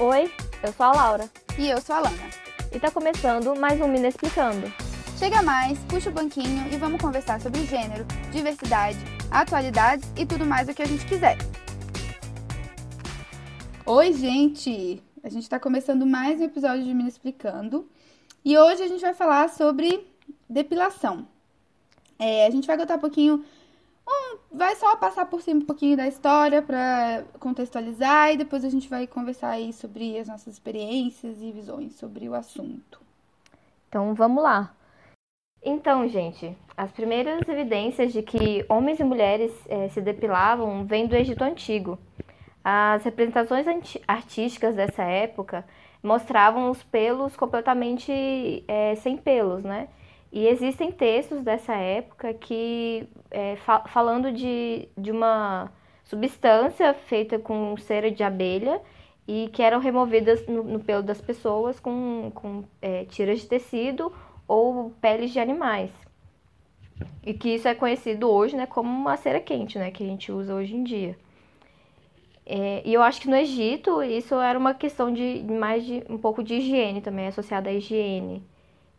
Oi, eu sou a Laura. E eu sou a Lana. E tá começando mais um Mina Explicando. Chega mais, puxa o banquinho e vamos conversar sobre gênero, diversidade, atualidades e tudo mais o que a gente quiser. Oi, gente! A gente está começando mais um episódio de Mina Explicando. E hoje a gente vai falar sobre depilação. É, a gente vai contar um pouquinho vai só passar por cima um pouquinho da história para contextualizar e depois a gente vai conversar aí sobre as nossas experiências e visões sobre o assunto. Então vamos lá. Então, gente, as primeiras evidências de que homens e mulheres é, se depilavam vêm do Egito Antigo. As representações artísticas dessa época mostravam os pelos completamente é, sem pelos, né? E existem textos dessa época que, é, fa falando de, de uma substância feita com cera de abelha e que eram removidas no, no pelo das pessoas com, com é, tiras de tecido ou peles de animais. E que isso é conhecido hoje né, como uma cera quente, né, que a gente usa hoje em dia. É, e eu acho que no Egito isso era uma questão de mais de um pouco de higiene também, associada à higiene.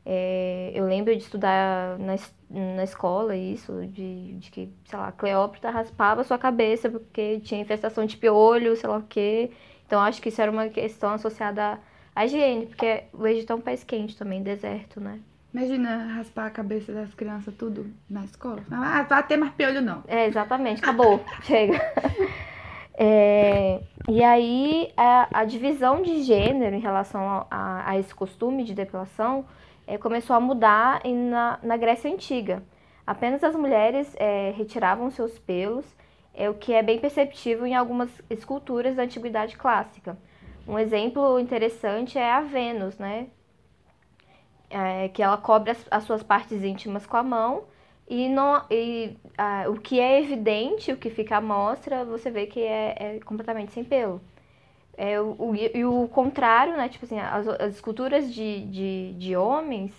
É, eu lembro de estudar na, na escola isso, de, de que, sei lá, Cleópatra raspava sua cabeça porque tinha infestação de piolho, sei lá o quê. Então acho que isso era uma questão associada à higiene, porque o Egito é um país quente também, deserto, né? Imagina raspar a cabeça das crianças tudo na escola. Ah, vai ter mais piolho não. É, exatamente, acabou, chega. É, e aí a, a, divisão de gênero em relação a, a, a esse costume de depilação é, começou a mudar na, na Grécia Antiga. Apenas as mulheres é, retiravam seus pelos, é, o que é bem perceptível em algumas esculturas da Antiguidade Clássica. Um exemplo interessante é a Vênus, né? É, que ela cobre as, as, suas partes íntimas com a mão e, e o que é evidente, o que fica à mostra, você vê que é, é completamente sem pelo. É, o, o, e o contrário, né? Tipo assim, as, as esculturas de, de, de homens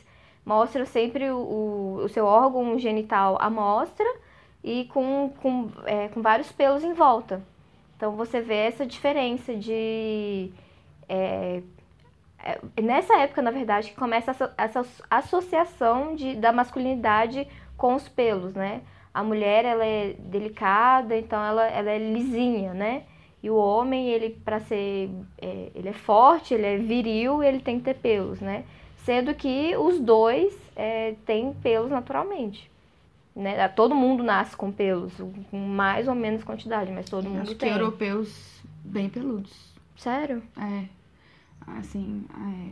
mostram sempre o, o, seu órgão genital à mostra e com, com, é, com vários pelos em volta. Então você vê essa diferença de. É, é, nessa época, na verdade, que começa essa, essa associação de, da masculinidade com os pelos, né? A mulher, ela é delicada, então ela, ela é lisinha, né? E o homem, ele para ser, é, ele é forte, ele é viril, ele tem que ter pelos, né? Sendo que os dois é, têm pelos naturalmente. Né? Todo mundo nasce com pelos, com mais ou menos quantidade, mas todo mundo Acho tem. que europeus bem peludos. Sério? É. Assim, é,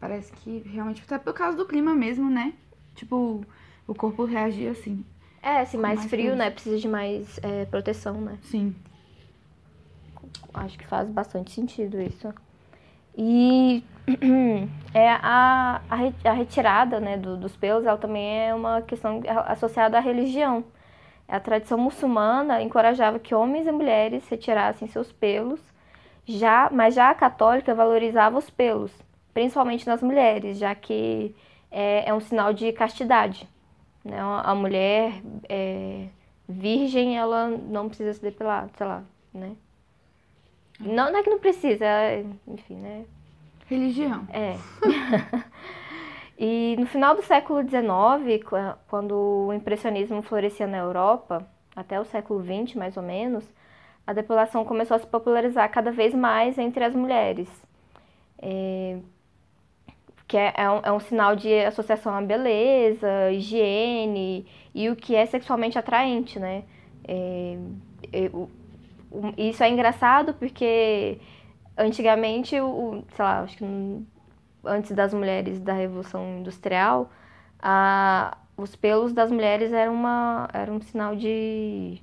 parece que realmente tá por causa do clima mesmo, né? Tipo, o corpo reagir assim. É, se mais, mais frio, pelos. né? Precisa de mais é, proteção, né? Sim acho que faz bastante sentido isso. E é a, a, retirada né, do, dos pelos ela também é uma questão associada à religião. A tradição muçulmana encorajava que homens e mulheres retirassem seus pelos, já, mas já a católica valorizava os pelos, principalmente nas mulheres, já que é, é um sinal de castidade. Né? A mulher é, virgem, ela não precisa se depilar, sei lá, né? Não, não é que não precisa, é, enfim, né? Religião. É. e no final do século XIX, quando o impressionismo florescia na Europa, até o século XX mais ou menos, a depilação começou a se popularizar cada vez mais entre as mulheres. É, que é, é, um, é, um, sinal de associação à beleza, higiene e o que é sexualmente atraente, né? É, é isso é engraçado porque antigamente, o, sei lá, acho que antes das mulheres da Revolução Industrial, a, os pelos das mulheres eram, uma, eram um sinal de.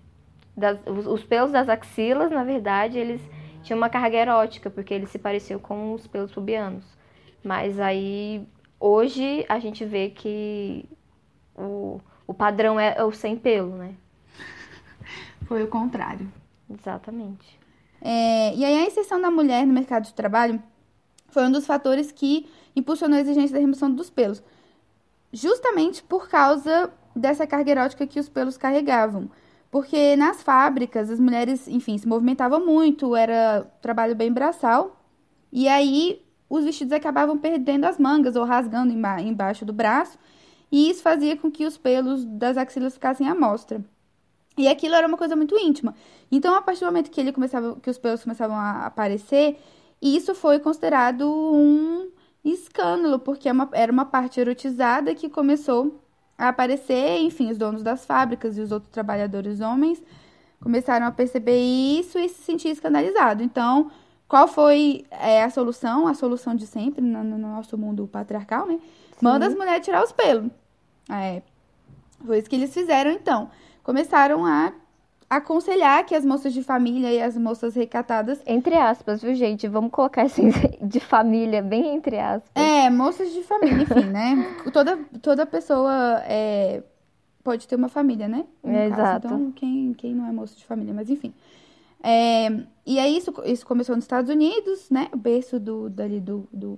Das, os, os, pelos das axilas, na verdade, eles tinham uma carga erótica, porque eles se pareciam com os pelos pubianos. Mas aí, hoje, a gente vê que o, o padrão é o sem pelo, né? Foi o contrário. Exatamente. É, e aí a inserção da mulher no mercado de trabalho foi um dos fatores que impulsionou a exigência da remoção dos pelos. Justamente por causa dessa carga erótica que os pelos carregavam. Porque nas fábricas as mulheres, enfim, se movimentavam muito, era trabalho bem braçal. E aí os vestidos acabavam perdendo as mangas ou rasgando emba embaixo do braço, e isso fazia com que os pelos das axilas ficassem à mostra. E aquilo era uma coisa muito íntima. Então, a partir do momento que ele começava, que os pelos começavam a aparecer, isso foi considerado um escândalo, porque é era uma parte erotizada que começou a aparecer, enfim, os donos das fábricas e os outros trabalhadores homens começaram a perceber isso e se sentir escandalizado. Então, qual foi é, a solução? A solução de sempre no, no nosso mundo patriarcal, né? Sim. Manda as mulheres tirar os pelos. É, foi isso que eles fizeram, então. Começaram a aconselhar que as moças de família e as moças recatadas. Entre aspas, viu, gente? Vamos colocar assim, de família, bem entre aspas. É, moças de família, enfim, né? Toda, toda pessoa é, pode ter uma família, né? É, exato. Então, quem, quem não é moça de família, mas enfim. É, e aí, isso, isso começou nos Estados Unidos, né? O berço do, dali, do, do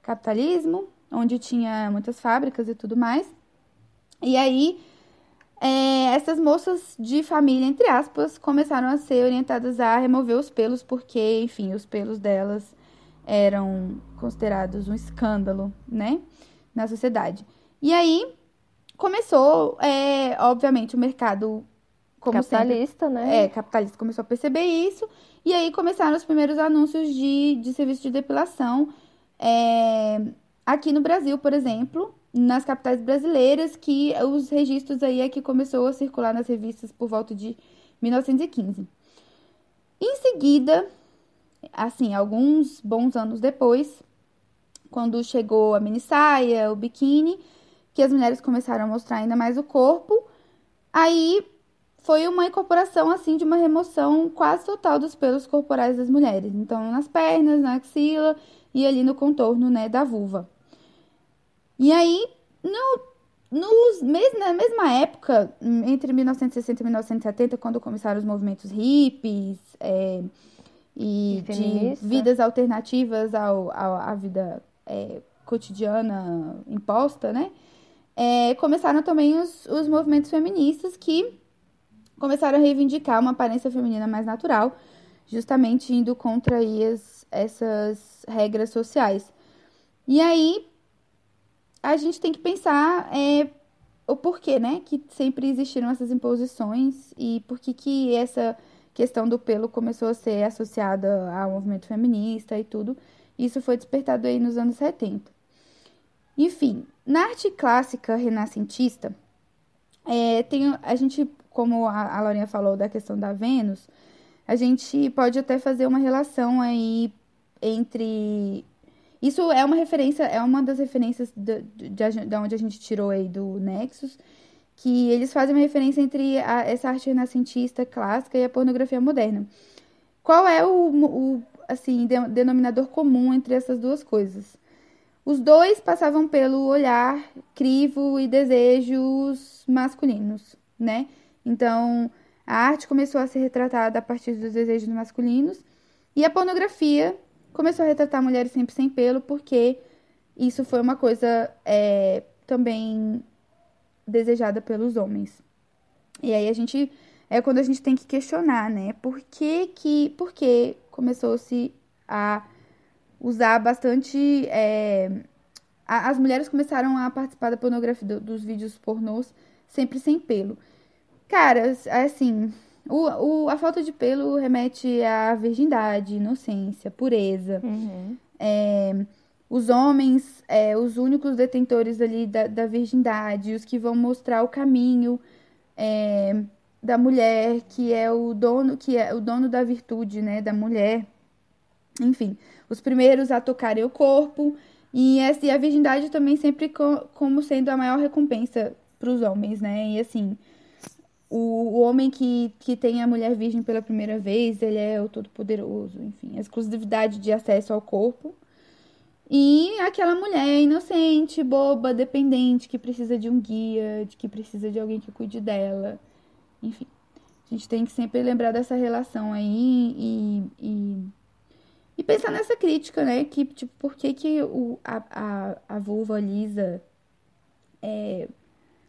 capitalismo, onde tinha muitas fábricas e tudo mais. E aí é, essas moças de família, entre aspas, começaram a ser orientadas a remover os pelos, porque, enfim, os pelos delas eram considerados um escândalo, né, na sociedade. E aí começou, é, obviamente, o mercado como capitalista, sempre, né? É, capitalista começou a perceber isso. E aí começaram os primeiros anúncios de, de serviço de depilação. É, aqui no Brasil, por exemplo, nas capitais brasileiras, que os registros aí é que começou a circular nas revistas por volta de 1915. Em seguida, assim, alguns bons anos depois, quando chegou a mini saia, o biquíni, que as mulheres começaram a mostrar ainda mais o corpo, aí foi uma incorporação assim de uma remoção quase total dos pelos corporais das mulheres. Então, nas pernas, na axila e ali no contorno, né, da vulva. E aí, no, nos, na mesma época, entre 1960 e 1970, quando começaram os movimentos hippies é, e, e de vidas alternativas ao, ao à vida é, cotidiana imposta, né? É, começaram também os, os movimentos feministas que começaram a reivindicar uma aparência feminina mais natural, justamente indo contra as, essas regras sociais. E aí, a gente tem que pensar é, o porquê, né? Que sempre existiram essas imposições e por que que essa questão do pelo começou a ser associada ao movimento feminista e tudo. Isso foi despertado aí nos anos 70. Enfim, na arte clássica renascentista, é, tem, a gente, como a, a Laurinha falou da questão da Vênus, a gente pode até fazer uma relação aí entre isso é uma referência, é uma das referências de, de, de onde a gente tirou aí do Nexus, que eles fazem uma referência entre a, essa arte renascentista clássica e a pornografia moderna. Qual é o, o assim, de, denominador comum entre essas duas coisas? Os dois passavam pelo olhar, crivo e desejos masculinos, né? Então, a arte começou a ser retratada a partir dos desejos masculinos e a pornografia começou a retratar mulheres sempre sem pelo, porque isso foi uma coisa é, também desejada pelos homens. E aí a gente é quando a gente tem que questionar, né? Por que que, por que começou-se a usar bastante é, a, as mulheres começaram a participar da pornografia do, dos vídeos pornôs sempre sem pelo. Cara, assim, o, o, a falta de pelo remete à virgindade, inocência, pureza. Uhum. É, os homens, é, os únicos detentores ali da, da virgindade, os que vão mostrar o caminho é, da mulher, que é o dono, que é o dono da virtude, né, da mulher. Enfim, os primeiros a tocarem o corpo e, essa, e a virgindade também sempre co, como sendo a maior recompensa para os homens, né? E assim, o, homem que, que tem a mulher virgem pela primeira vez, ele é o todo-poderoso, enfim, a exclusividade de acesso ao corpo. E aquela mulher inocente, boba, dependente, que precisa de um guia, de que precisa de alguém que cuide dela. Enfim, a gente tem que sempre lembrar dessa relação aí e, e, e pensar nessa crítica, né? Que, tipo, por que, que o, a, a, a vulva lisa é,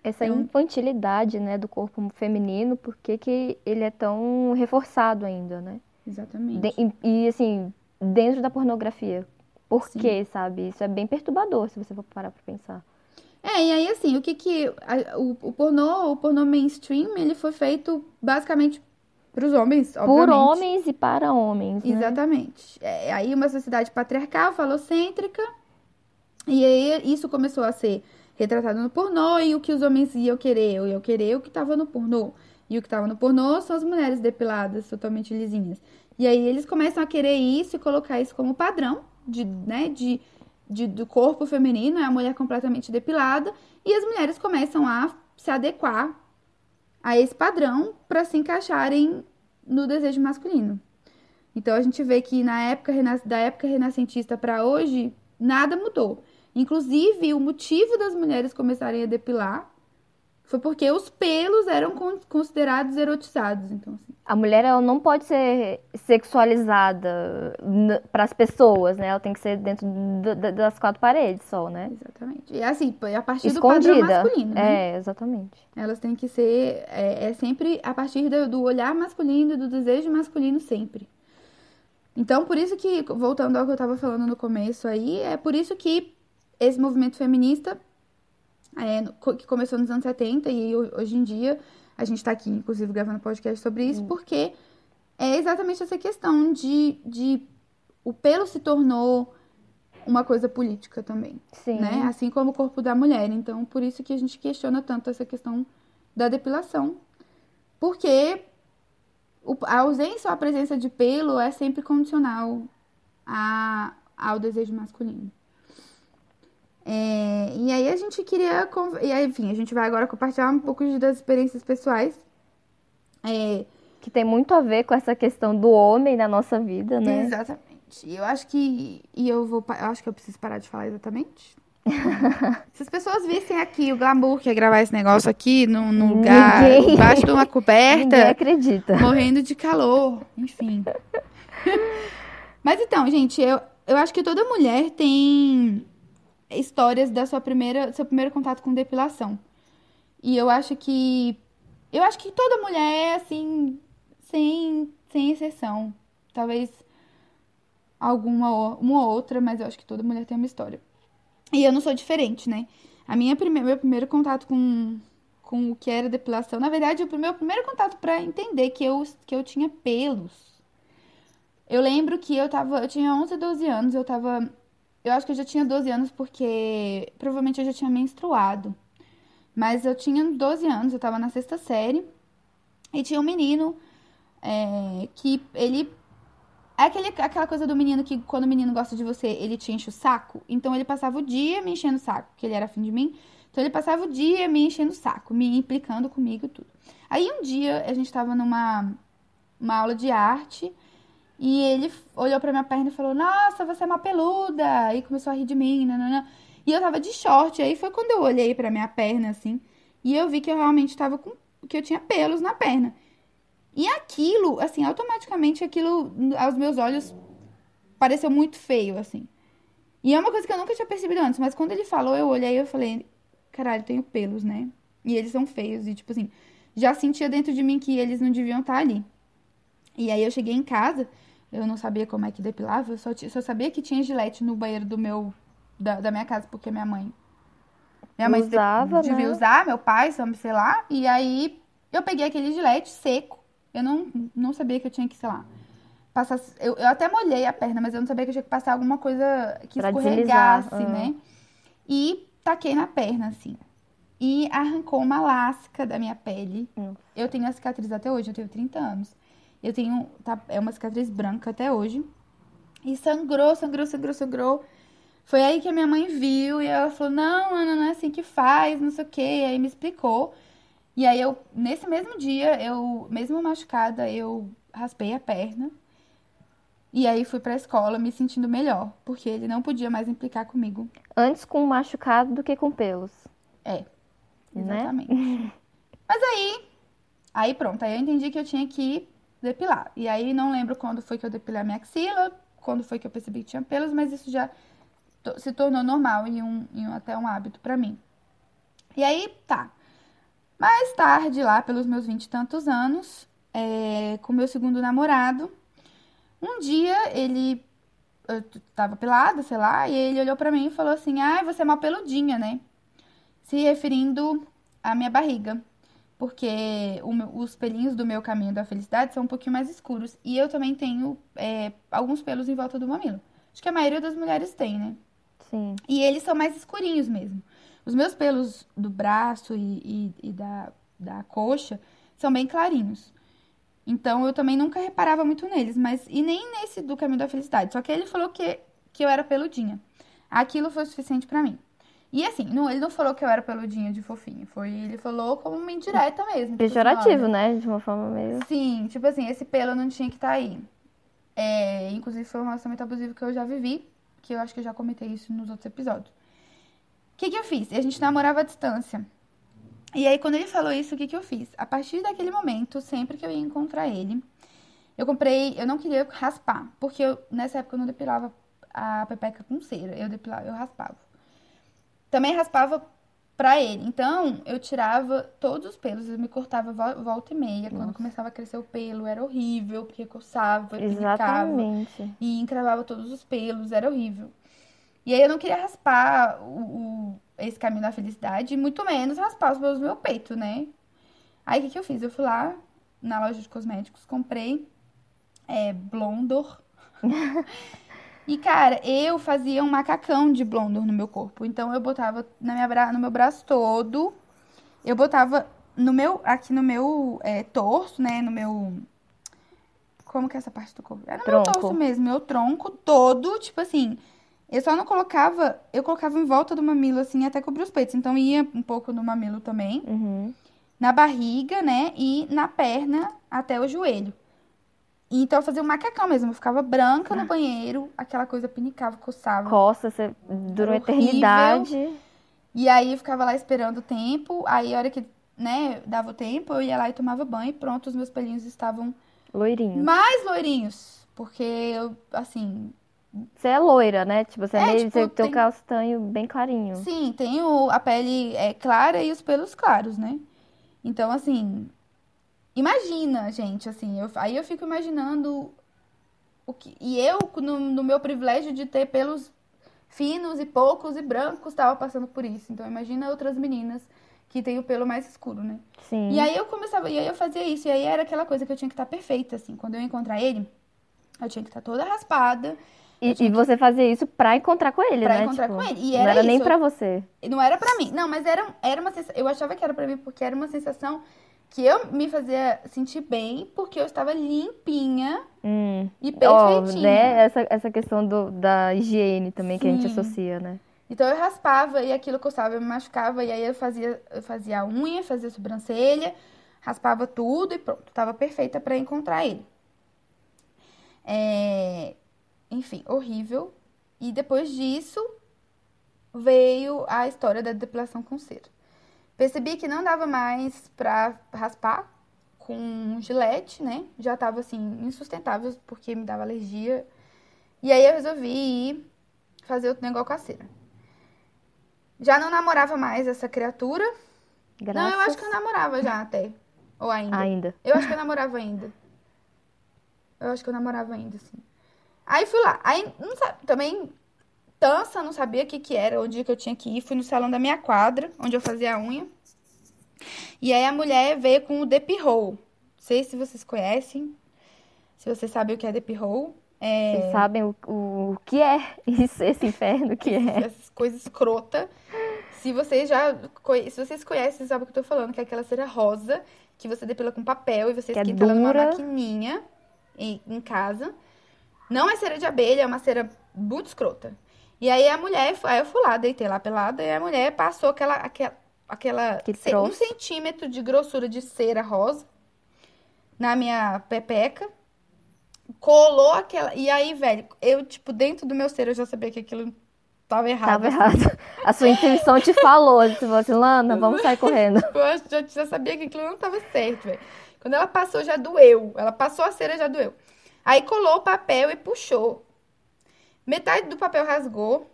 essa infantilidade, né, do corpo feminino, por que, que ele é tão reforçado ainda, né? Exatamente. De, e, e, assim, dentro da pornografia. Por Sim. quê, sabe? Isso é bem perturbador se você for parar pra pensar. É, e aí assim, o que que a- o, o pornô, o pornô mainstream, ele foi feito basicamente pros homens, Por obviamente. homens e para homens, né? Exatamente. É, aí uma sociedade patriarcal, falocêntrica, e aí isso começou a ser retratado no pornô, e o que os homens iam querer, eu ia querer o que tava no pornô. E o que tava no pornô são as mulheres depiladas, totalmente lisinhas. E aí eles começam a querer isso e colocar isso como padrão de, né, de, de- do corpo feminino, é a mulher completamente depilada, e as mulheres começam a se adequar a esse padrão para se encaixarem no desejo masculino. Então a gente vê que na época da época renascentista para hoje nada mudou. Inclusive o motivo das mulheres começarem a depilar foi porque os pelos eram con- considerados erotizados. Então assim, A mulher ela não pode ser sexualizada para as pessoas, né? Ela tem que ser dentro da- da- das quatro paredes só, né? exatamente. E assim a partir do padrão Escondida. masculino, né? É, exatamente. Elas têm que ser é, é sempre a partir do, do olhar masculino e do desejo masculino sempre. Então, por isso que, voltando ao que eu estava falando no começo aí, é por isso que esse movimento feminista, é, que começou nos anos 70 e ho- hoje em dia, a gente está aqui, inclusive, gravando podcast sobre isso, porque é exatamente essa questão de, de o pelo se tornou uma coisa política também Sim. né? Assim como o corpo da mulher. Então, por isso que a gente questiona tanto essa questão da depilação. Porque a ausência ou a presença de pelo é sempre condicional a, ao desejo masculino. É, e aí a gente queria. E aí, enfim, a gente vai agora compartilhar um pouco das experiências pessoais. É, Que tem muito a ver com essa questão do homem na nossa vida, né? Exatamente. E Eu acho que. E eu vou. Eu acho que eu preciso parar de falar exatamente. Se as pessoas vissem aqui o glamour que é gravar esse negócio aqui num, num lugar, Ninguém- embaixo de uma Ninguém coberta, acredita. morrendo de calor, enfim. Mas então, gente, eu, eu acho que toda mulher tem histórias da sua primeira, seu primeiro contato com depilação. E eu acho que eu acho que toda mulher é assim, sem sem exceção. Talvez alguma uma ou outra, mas eu acho que toda mulher tem uma história. E eu não sou diferente, né? A minha prime meu primeiro contato com com o que era depilação, na verdade, o meu primeiro contato pra entender que eu que eu tinha pelos. Eu lembro que eu tava, eu tinha 11, 12 anos, eu tava eu acho que eu já tinha 12 anos porque provavelmente eu já tinha menstruado. Mas eu tinha 12 anos, eu tava na sexta série. E tinha um menino é, que ele. É aquele, aquela coisa do menino que quando o menino gosta de você, ele te enche o saco. Então ele passava o dia me enchendo o saco, porque ele era afim de mim. Então ele passava o dia me enchendo o saco, me implicando comigo e tudo. Aí um dia a gente tava numa uma aula de arte e ele olhou pra minha perna e falou: Nossa, você é uma peluda! E começou a rir de mim, nanana. E eu tava de short. Aí foi quando eu olhei pra minha perna assim e eu vi que eu realmente tava com. que eu tinha pelos na perna. E aquilo, assim, automaticamente aquilo aos meus olhos pareceu muito feio, assim. E é uma coisa que eu nunca tinha percebido antes, mas quando ele falou, eu olhei e eu falei, caralho, tenho pelos, né? E eles são feios, e tipo assim, já sentia dentro de mim que eles não deviam estar ali. E aí eu cheguei em casa, eu não sabia como é que depilava, eu só, só sabia que tinha gilete no banheiro do meu, da, da minha casa, porque minha mãe. Minha mãe Usava, devia né? usar, meu pai, sei lá, e aí eu peguei aquele gilete seco. Eu não, não sabia que eu tinha que, sei lá, passar. Eu, eu até molhei a perna, mas eu não sabia que eu tinha que passar alguma coisa que Pra escorregasse, deslizar, né? E taquei na perna, assim. E arrancou uma lasca da minha pele. Eu tenho a cicatriz até hoje, eu tenho 30 anos. Eu tenho. Tá, é uma cicatriz branca até hoje. E sangrou, sangrou, sangrou, sangrou. Foi aí que a minha mãe viu e ela falou: Não, Ana, não é assim que faz, não sei o quê. E aí me explicou. E aí eu, nesse mesmo dia, eu, mesmo machucada, eu raspei a perna. E aí fui pra escola me sentindo melhor, porque ele não podia mais implicar comigo. Antes com machucado do que com pelos. É, Né? exatamente. Mas aí, aí pronto, aí eu entendi que eu tinha que depilar. E aí não lembro quando foi que eu depilei a minha axila, quando foi que eu percebi que tinha pelos, mas isso já se tornou normal e, um, um- até um hábito pra mim. E aí, tá. Mais tarde, lá pelos meus vinte e tantos anos, é, com meu segundo namorado, um dia ele eu tava pelada, sei lá, e ele olhou pra mim e falou assim: "Ai, você é uma peludinha, né?" Se referindo à minha barriga. Porque o os pelinhos do meu caminho da felicidade são um pouquinho mais escuros. E eu também tenho é, alguns pelos em volta do mamilo. Acho que a maioria das mulheres tem, né? Sim. E eles são mais escurinhos mesmo. Os meus pelos do braço e, e- e da, da coxa são bem clarinhos. Então eu também nunca reparava muito neles, mas e nem nesse do caminho da felicidade. Só que ele falou que, que eu era peludinha. Aquilo foi o suficiente pra mim. E assim, não, ele não falou que eu era peludinha de fofinho. Foi, ele falou como uma indireta mesmo. tipo assim, Pejorativo, olha, né? De uma forma meio. Sim, tipo assim, esse pelo não tinha que estar aí. É, inclusive foi um relacionamento abusivo que eu já vivi, que eu acho que eu já comentei isso nos outros episódios. O que que eu fiz? A gente namorava à distância. E aí, quando ele falou isso, o que que eu fiz? A partir daquele momento, sempre que eu ia encontrar ele, eu comprei, eu não queria raspar, porque eu, nessa época eu não depilava a pepeca com cera, eu depilava, eu raspava. Também raspava pra ele. Então, eu tirava todos os pelos, eu me cortava vo- volta e meia. Quando começava a crescer o pelo, era horrível, porque coçava, Exatamente. e encravava todos os pelos, era horrível. E aí eu não queria raspar o, o- esse caminho da felicidade, muito menos raspar os pelos do meu peito, né? Aí o que, que eu fiz? Eu fui lá na loja de cosméticos, comprei é, Blondor. e, cara, eu fazia um macacão de Blondor no meu corpo. Então eu botava na minha bra... no meu braço todo, eu botava no meu, aqui no meu é, torso, né? No meu. Como que é essa parte do corpo? É no meu Tronco. torso mesmo, meu tronco todo, tipo assim. Eu só não colocava, eu colocava em volta do mamilo, assim, até cobrir os peitos. Então ia um pouco no mamilo também, Uhum. na barriga, né? E na perna até o joelho. Então eu fazia um macacão mesmo. Eu ficava branca no banheiro, aquela coisa pinicava, coçava. Costa, você horrível. eternidade. E aí eu ficava lá esperando o tempo. Aí a hora que, né, dava o tempo, eu ia lá e tomava banho e pronto, os meus pelinhos estavam Loirinho. mais loirinhos. Porque eu, assim, Você é loira, né? Tipo, você é, É, meio. tipo, você tem tem- castanho bem clarinho. sim, tenho a pele é, clara e os pelos claros, né? Então, assim, imagina, gente, assim, eu- aí eu fico imaginando o que. E eu, no, no meu privilégio de ter pelos finos e poucos e brancos, estava passando por isso. Então, imagina outras meninas que têm o pelo mais escuro, né? Sim. E aí eu começava, e aí eu fazia isso, e aí era aquela coisa que eu tinha que estar perfeita, assim. Quando eu encontrar ele, eu tinha que estar toda raspada, E, e você fazia isso pra encontrar com ele, Pra né? encontrar Tipo, com ele. E não era era nem isso. pra você. Não era pra mim. Não, mas era, era uma sensação. Eu achava que era pra mim porque era uma sensação que eu me fazia sentir bem porque eu estava limpinha Hum. e Ó, perfeitinha. né? Essa, essa questão do, da higiene também que a gente Sim. associa, né? Então eu raspava e aquilo coçava, eu me machucava e aí eu fazia, eu fazia a unha, fazia a sobrancelha, raspava tudo e pronto, tava perfeita pra encontrar ele. É, Enfim, horrível. E depois disso veio a história da depilação com cera. Percebi que não dava mais pra raspar com gilete, né? Já tava assim insustentável porque me dava alergia. E aí eu resolvi ir fazer outro negócio com a cera. Já não namorava mais essa criatura. Graças Não, eu acho que eu namorava já até. Ou ainda. ainda. Eu acho que eu namorava ainda. Eu acho que eu namorava ainda, sim. Aí fui lá. Aí, não sabe, também, tansa, não sabia o que que era, o dia que eu tinha que ir. Fui no salão da minha quadra, onde eu fazia a unha. E aí a mulher veio com o Dep Roll. Não sei se vocês conhecem, se vocês sabem o que é Dep Roll. É, Vocês sabem o, o, o que é isso, esse inferno que é. essas coisas escrota. Se vocês já se vocês conhecem, vocês sabem o que eu tô falando, que é aquela cera rosa que você depila com papel e você Que é esquenta ela numa maquininha em, em casa. Não é cera de abelha, é uma cera muito escrota. E aí a mulher, aí eu fui lá, deitei lá pelada, e a mulher passou aquela, aquela, aquela um centímetro de grossura de cera rosa na minha pepeca. Colou aquela. E aí, velho, eu, tipo, dentro do meu ser, eu já sabia que aquilo tava errado. Tava errado. A sua intuição te falou. Você falou assim, Lana, vamos sair correndo. Eu já, já sabia que aquilo não tava certo, velho. Quando ela passou, já doeu. Ela passou a cera, já doeu. Aí colou o papel e puxou. Metade do papel rasgou.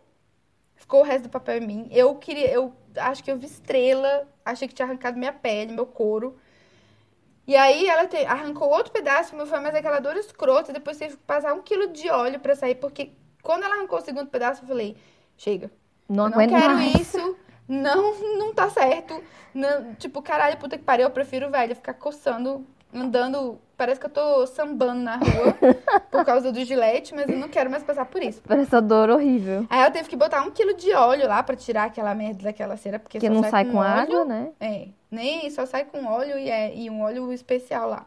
Ficou o resto do papel em mim. Eu queria, eu acho que eu vi estrela. Achei que tinha arrancado minha pele, meu couro. E aí ela te- arrancou outro pedaço, mas foi mais aquela dor escrota. Depois teve que passar um quilo de óleo pra sair, porque quando ela arrancou o segundo pedaço, eu falei, chega. Não eu não quero mais. isso. Não, não tá certo. Não, tipo, caralho, puta que pariu, eu prefiro, velho, ficar coçando, andando. Parece que eu tô sambando na rua por causa do gilete, mas eu não quero mais passar por isso. Essa dor horrível. Aí ela teve que botar um quilo de óleo lá pra tirar aquela merda daquela cera, porque Que só não sai com óleo. água, né? É, nem só sai com óleo e, é, e um óleo especial lá.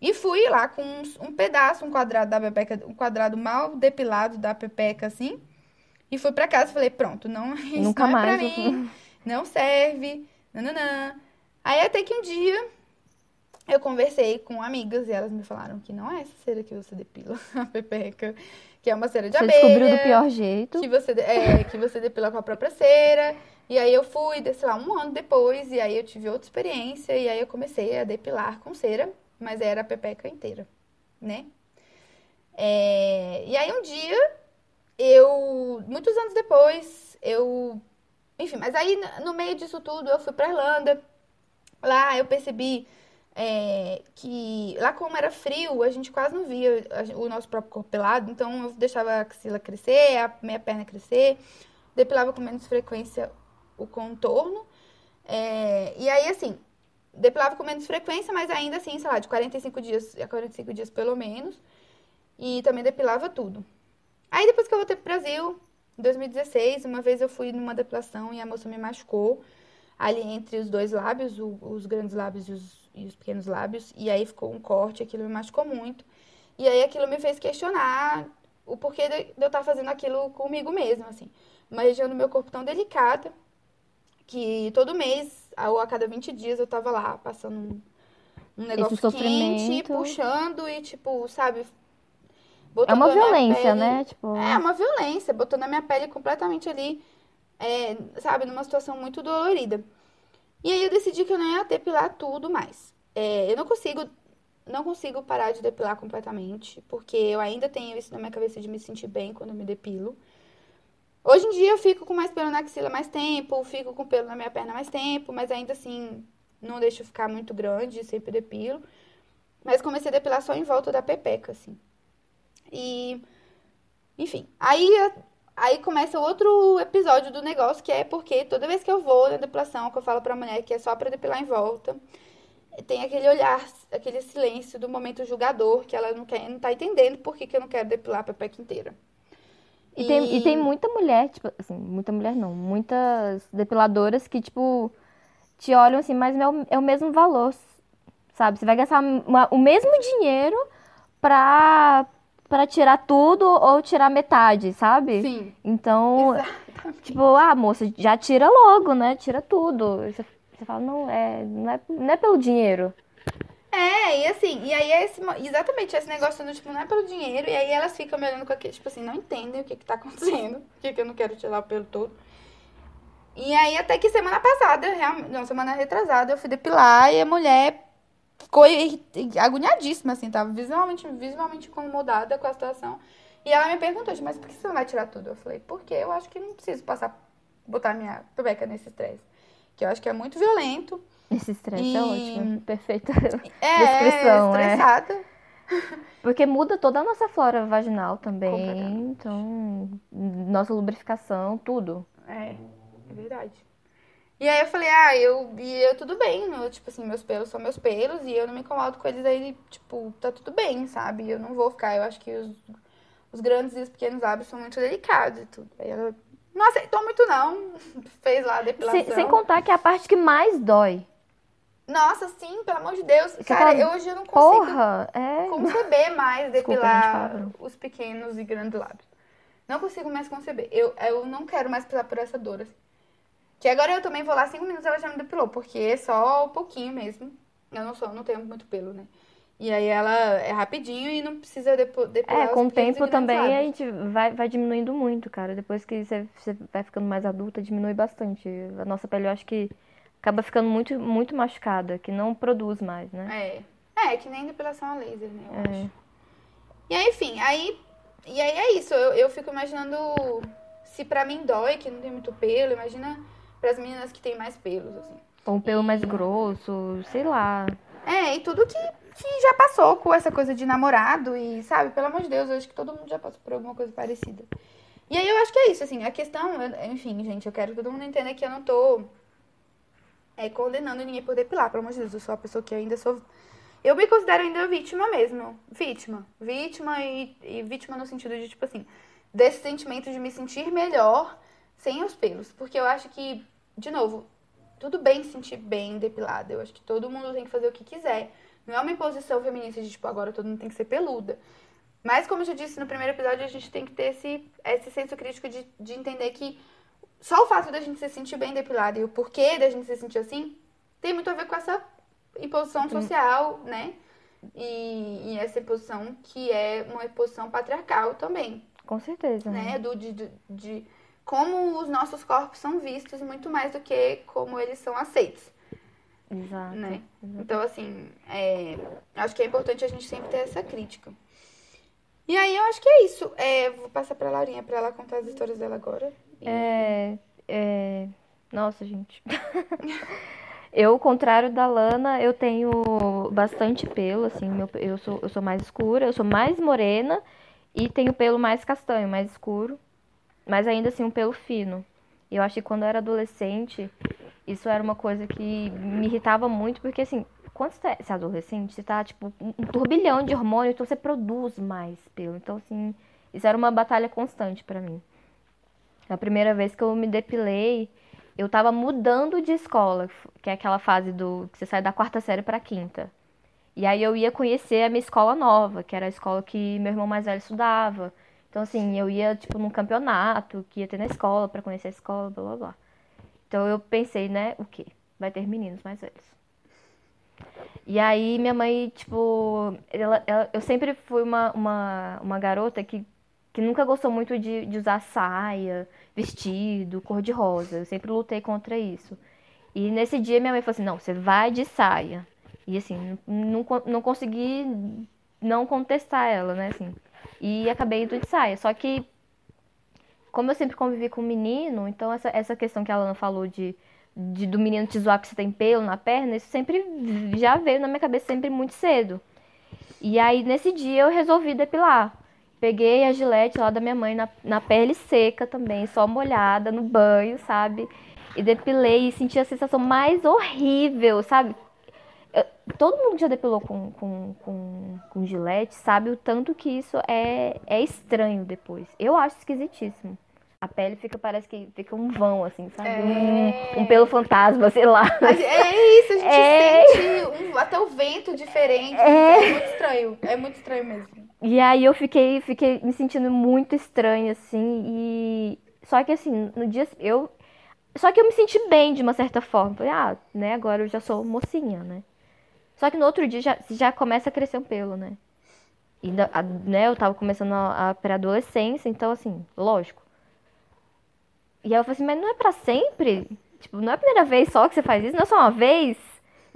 E fui lá com uns- um, pedaço, um quadrado da pepeca, um quadrado mal depilado da pepeca, assim. E fui pra casa e falei, pronto, não, isso Nunca não é mais. pra eu- mim, não serve, nananã. Aí até que um dia eu conversei com amigas e elas me falaram que não é essa cera que você depila, a pepeca, que é uma cera de Você abelha descobriu do pior jeito. que você, é, que você depila com a própria cera. E aí eu fui, sei lá, um ano depois, e aí eu tive outra experiência, e aí eu comecei a depilar com cera, mas era a pepeca inteira, né? É, e aí um dia, eu, muitos anos depois, eu, enfim, mas aí no meio disso tudo eu fui pra Irlanda, lá eu percebi é, que lá como era frio, a gente quase não via o nosso próprio corpo pelado, então eu deixava a axila crescer, a minha perna crescer, depilava com menos frequência o contorno. é, e aí, assim, depilava com menos frequência, mas ainda assim, sei lá, de 45 dias a 45 dias pelo menos. E também depilava tudo. Aí depois que eu voltei pro Brasil, em 2016, uma vez eu fui numa depilação e a moça me machucou ali entre os dois lábios, o- os grandes lábios e os, e os pequenos lábios, e aí ficou um corte, aquilo me machucou muito. E aí aquilo me fez questionar o porquê de de eu estar fazendo aquilo comigo mesma, assim. Uma região do meu corpo tão delicada, que todo mês, ou a cada 20 dias, eu tava lá passando um, um negócio quente, puxando e, tipo, sabe, É uma violência, pele- né? Tipo, é, uma violência, botando a minha pele completamente ali, é, sabe, numa situação muito dolorida. E aí eu decidi que eu não ia depilar tudo mais. É, eu não consigo, não consigo parar de depilar completamente, porque eu ainda tenho isso na minha cabeça de me sentir bem quando eu me depilo. Hoje em dia eu fico com mais pelo na axila mais tempo, fico com pelo na minha perna mais tempo, mas ainda assim não deixo ficar muito grande, sempre depilo. Mas comecei a depilar só em volta da pepeca, assim. E, enfim, aí, aí começa outro episódio do negócio, que é porque toda vez que eu vou na depilação, que eu falo pra mulher que é só pra depilar em volta, tem aquele olhar, aquele silêncio do momento julgador, que ela não quer, não tá entendendo por que, que eu não quero depilar a pepeca inteira. E tem, e tem muita mulher, tipo, assim, muita mulher não, muitas depiladoras que, tipo, te olham assim, mas é o, é o mesmo valor, sabe? Você vai gastar uma- o mesmo dinheiro pra, pra tirar tudo ou tirar metade, sabe? Sim, Então, exatamente. tipo, ah, moça, já tira logo, né? Tira tudo. Você, você fala, não, é, não é, não é pelo dinheiro. É, e assim, e aí é esse, exatamente esse negócio do tipo, não é pelo dinheiro, e aí elas ficam me olhando com aquele, tipo assim, não entendem o que que tá acontecendo, por que que eu não quero tirar o pelo todo. E aí até que semana passada, realmente, não, semana retrasada, eu fui depilar e a mulher ficou agoniadíssima, assim, tava visualmente, visualmente incomodada com a situação. E ela me perguntou, mas por que você não vai tirar tudo? Eu falei, porque eu acho que não preciso passar, botar minha pepeca nesse estresse. Que eu acho que é muito violento. Esse estresse E- é ótimo. Perfeita É, descrição, é. estressada. Porque muda toda a nossa flora vaginal também. Então, nossa lubrificação, tudo. É, é verdade. E aí eu falei, ah, eu, e eu tudo bem, eu, tipo assim, meus pelos são meus pelos e eu não me incomodo com eles aí, tipo, tá tudo bem, sabe? Eu não vou ficar, eu acho que os, os grandes e os pequenos lábios são muito delicados e tudo. Aí ela não aceitou muito não, fez lá a depilação. Sem, sem contar que é a parte que mais dói. Nossa, sim, pelo amor de Deus. Você Cara, fala, eu, hoje eu não consigo Porra, é. conceber mais Desculpa, depilar palavrão. os pequenos e grandes lábios. Não consigo mais conceber. Eu, eu não quero mais passar por essa dor. Assim. Que agora eu também vou lá cinco minutos ela já me depilou, porque é só um pouquinho mesmo. Eu não sou, não tenho muito pelo, né? E aí ela é rapidinho e não precisa depo- depilar É, com o tempo também a gente vai, vai diminuindo muito, cara. Depois que você, você vai ficando mais adulta, diminui bastante. A nossa pele, eu acho que acaba ficando muito, muito machucada, que não produz mais, né? É. É, que nem depilação a laser, né? Eu É. acho. E aí, enfim, aí. E aí é isso. Eu, eu fico imaginando se pra mim dói, que não tem muito pelo, imagina pras meninas que tem mais pelos, assim. Ou um pelo mais grosso, sei lá. É, e tudo que, que já passou com essa coisa de namorado e, sabe, pelo amor de Deus, eu acho que todo mundo já passou por alguma coisa parecida. E aí eu acho que é isso, assim, a questão, enfim, gente, eu quero que todo mundo entenda que eu não tô é, condenando ninguém por depilar, pelo amor de Deus, eu sou uma pessoa que ainda sou. Eu me considero ainda vítima mesmo. Vítima. Vítima e, e vítima no sentido de, tipo assim, desse sentimento de me sentir melhor sem os pelos. Porque eu acho que, de novo, tudo bem sentir bem depilada. Eu acho que todo mundo tem que fazer o que quiser. Não é uma imposição feminista de, tipo, agora todo mundo tem que ser peluda. Mas, como eu já disse no primeiro episódio, a gente tem que ter esse, esse senso crítico de, de entender que só o fato da gente se sentir bem depilada e o porquê da gente se sentir assim tem muito a ver com essa imposição social, né? E, e, essa imposição que é uma imposição patriarcal também. Com certeza. Né? né? Do, de, de, de como os nossos corpos são vistos muito mais do que como eles são aceitos. Exato. Né? Exato. Então, assim, é, acho que é importante a gente sempre ter essa crítica. E aí, eu acho que é isso. É, vou passar pra Laurinha pra ela contar as histórias dela agora. E... É, é... Nossa, gente. eu, ao contrário da Lana, eu tenho bastante pelo, assim. Meu, eu, sou, eu sou mais escura, eu sou mais morena e tenho pelo mais castanho, mais escuro. Mas ainda assim, um pelo fino. Eu acho que quando eu era adolescente, isso era uma coisa que me irritava muito, porque assim, quando você é adolescente, você tá, tipo, um turbilhão de hormônio, então você produz mais pelo. Então, assim, isso era uma batalha constante para mim. A primeira vez que eu me depilei, eu tava mudando de escola, que é aquela fase do que você sai da quarta série pra quinta. E aí eu ia conhecer a minha escola nova, que era a escola que meu irmão mais velho estudava. Então, assim, eu ia, tipo, num campeonato que ia ter na escola para conhecer a escola, blá blá blá. Então eu pensei, né, o quê? Vai ter meninos mais velhos. E aí minha mãe, tipo, ela, ela, eu sempre fui uma, uma, uma garota que, que nunca gostou muito de, de usar saia, vestido, cor de rosa. Eu sempre lutei contra isso. E nesse dia minha mãe falou assim, não, você vai de saia. E assim, não, não consegui não contestar ela, né, assim. E acabei indo de saia. Só que, como eu sempre convivi com um menino, então essa, essa questão que a Alana falou de, de do menino te zoar que você tem pelo na perna, isso sempre já veio na minha cabeça sempre muito cedo. E aí, nesse dia, eu resolvi depilar. Peguei a gilete lá da minha mãe na, na pele seca também, só molhada, no banho, sabe? E depilei e senti a sensação mais horrível, sabe? Todo mundo que já depilou com, com, com, com gilete sabe o tanto que isso é, é estranho depois. Eu acho esquisitíssimo. A pele fica, parece que fica um vão, assim, sabe? É... Um, um, pelo fantasma, sei lá. É isso, a gente é... sente um, até o vento diferente. É... é muito estranho. É muito estranho mesmo. E aí eu fiquei, fiquei me sentindo muito estranha, assim, e. Só que assim, no dia. Eu. Só que eu me senti bem de uma certa forma. Falei, ah, né, agora eu já sou mocinha, né? Só que no outro dia já, já começa a crescer um pelo, né? E, a, né, eu tava começando a, a pré-adolescência, então assim, lógico. E aí eu falei assim, mas não é para sempre? Tipo, não é a primeira vez só que você faz isso, não é só uma vez?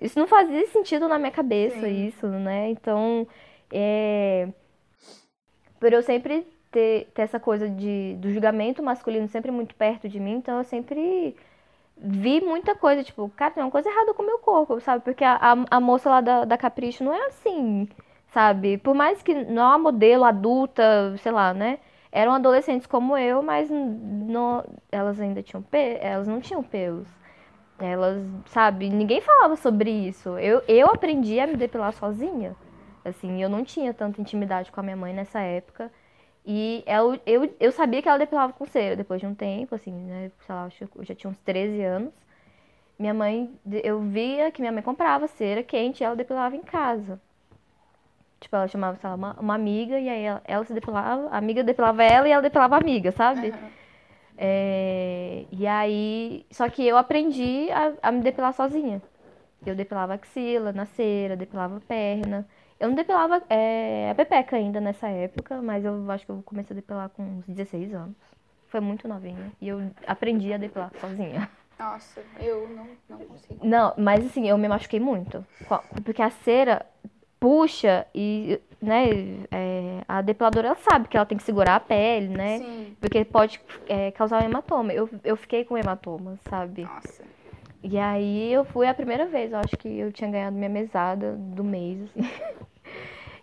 Isso não fazia sentido na minha cabeça, Sim. isso, né? Então, é... Por eu sempre ter, ter essa coisa de, do julgamento masculino sempre muito perto de mim, então eu sempre vi muita coisa, tipo, cara, tem uma coisa errada com o meu corpo, sabe? Porque a, a, a moça lá da, da Capricho não é assim, sabe? Por mais que não é uma modelo adulta, sei lá, né? Eram adolescentes como eu, mas não, elas ainda tinham pe elas não tinham pelos. Elas, sabe, ninguém falava sobre isso. Eu, eu aprendi a me depilar sozinha. Assim, eu não tinha tanta intimidade com a minha mãe nessa época. E eu, eu, eu sabia que ela depilava com cera depois de um tempo, assim, né? Sei lá, eu já tinha uns 13 anos. Minha mãe, eu via que minha mãe comprava cera quente e ela depilava em casa. Tipo, ela chamava, sei lá, uma, uma amiga e aí ela, ela, se depilava, a amiga depilava ela e ela depilava a amiga, sabe? Uhum. É, e aí, só que eu aprendi a, a me depilar sozinha. Eu depilava axila, na cera, depilava a perna. Eu não depilava é, a pepeca ainda nessa época, mas eu acho que eu comecei a depilar com uns 16 anos. Foi muito novinha. E eu aprendi a depilar sozinha. Nossa, eu não, não consigo. Não, mas assim, eu me machuquei muito. Porque a cera puxa e, né, é, a depiladora ela sabe que ela tem que segurar a pele, né? Sim. Porque pode é, causar um hematoma. Eu, eu fiquei com hematoma, sabe? Nossa. E aí eu fui a primeira vez, eu acho que eu tinha ganhado minha mesada do mês, assim.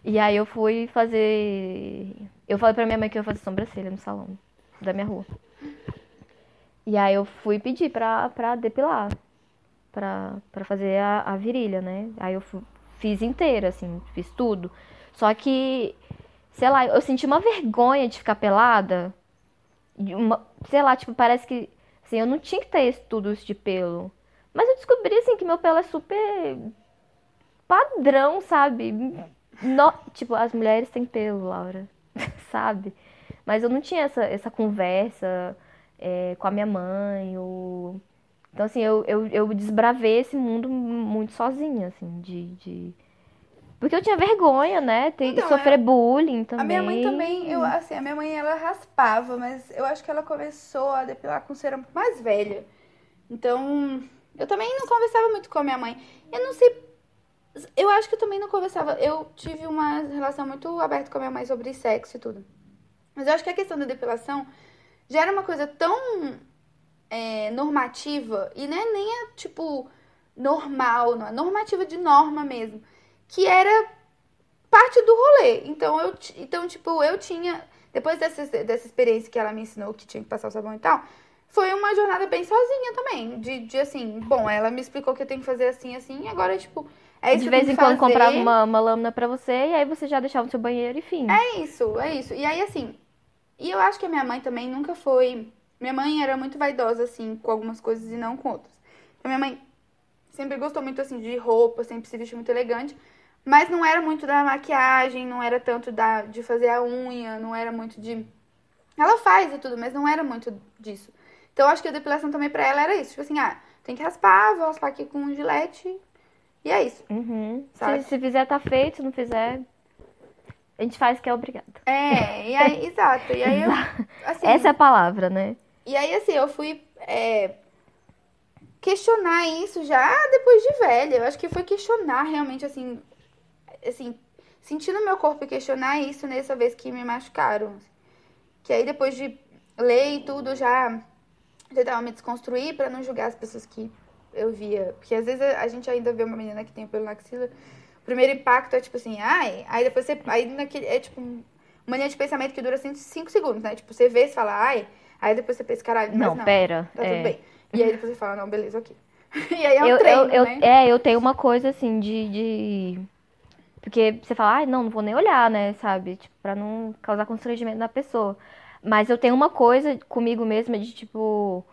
E aí eu fui fazer. Eu falei pra minha mãe que eu ia fazer sobrancelha no salão da minha rua. E aí eu fui pedir pra, pra depilar. Pra, pra fazer a, a virilha, né? Aí eu fui, fiz inteira, assim, fiz tudo. Só que, sei lá, eu senti uma vergonha de ficar pelada. Uma, sei lá, tipo, parece que. Assim, eu não tinha que ter tudo isso de pelo. Mas eu descobri, assim, que meu pelo é super padrão, sabe? No- tipo, as mulheres têm pelo, Laura, sabe? Mas eu não tinha essa, essa conversa é, com a minha mãe. Ou... Então, assim, eu, eu, eu desbravei esse mundo muito sozinha, assim, de, de... Porque eu tinha vergonha, né? Ter, Então, sofrer bullying também. A minha mãe também, eu, assim, a minha mãe ela raspava, mas eu acho que ela começou a depilar com cera mais velha. Então, eu também não conversava muito com a minha mãe. Eu não sei. Eu acho que eu também não conversava. Eu tive uma relação muito aberta com a minha mãe sobre sexo e tudo. Mas eu acho que a questão da depilação já era uma coisa tão é, normativa, e não é nem a, tipo, normal, não é normativa de norma mesmo, que era parte do rolê. Então, eu, então tipo, eu tinha, depois dessa, dessa experiência que ela me ensinou, que tinha que passar o sabão e tal, foi uma jornada bem sozinha também, de, de assim, bom, ela me explicou que eu tenho que fazer assim, assim, e agora, tipo, é isso De que eu vez em quando fazer. comprava uma, uma lâmina pra você e aí você já deixava no seu banheiro e fim. É isso, é isso. E aí, assim, e eu acho que a minha mãe também nunca foi. Minha mãe era muito vaidosa, assim, com algumas coisas e não com outras. Então, minha mãe sempre gostou muito, assim, de roupa, sempre se vestiu muito elegante. Mas não era muito da maquiagem, não era tanto da, de fazer a unha, não era muito de. Ela faz e tudo, mas não era muito disso. Então, eu acho que a depilação também pra ela era isso. Tipo assim, ah, tem que raspar, vou raspar aqui com um gilete. E é isso. Uhum. Se, se fizer, tá feito. Se não fizer, a gente faz que é obrigado. É, e aí, exato. E aí eu. Assim, Essa é a palavra, né? E aí, assim, eu fui é, questionar isso já depois de velha. Eu acho que foi questionar realmente, assim, assim, sentir no meu corpo e questionar isso nessa vez que me machucaram. Que aí, depois de ler e tudo, já tentava me desconstruir pra não julgar as pessoas que eu via. Porque às vezes a gente ainda vê uma menina que tem pelo na axila. O primeiro impacto é tipo assim, ai, aí depois você. Aí naquele, é tipo um- uma linha de pensamento que dura 5 segundos, né? Tipo, você vê e fala, ai, aí depois você pensa, caralho, Não, não. pera. Tá é. tudo bem. E aí depois você fala, não, beleza, ok. E aí é um eu, treino, eu, eu- né? É, eu tenho uma coisa assim de, de. Porque você fala, ai, não, não vou nem olhar, né? Sabe? Tipo, pra não causar constrangimento na pessoa. Mas eu tenho uma coisa comigo mesma de tipo.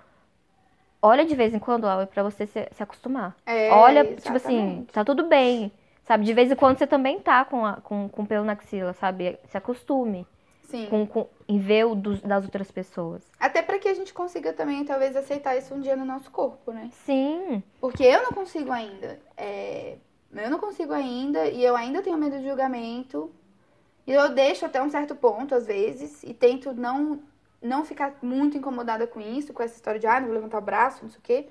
Olha de vez em quando, Laura, pra você se, se acostumar. É, Olha, tipo assim, exatamente. tá tudo bem. Sabe? De vez em quando você também tá com, a- com, com pelo na axila, sabe? Se acostume Sim. com, com, em ver o dos- das outras pessoas. Até pra que a gente consiga também, talvez, aceitar isso um dia no nosso corpo, né? Sim. Porque eu não consigo ainda. É, Eu não consigo ainda e eu ainda tenho medo de julgamento. E eu deixo até um certo ponto, às vezes, e tento não, não ficar muito incomodada com isso, com essa história de, ah, não vou levantar o braço, não sei o quê.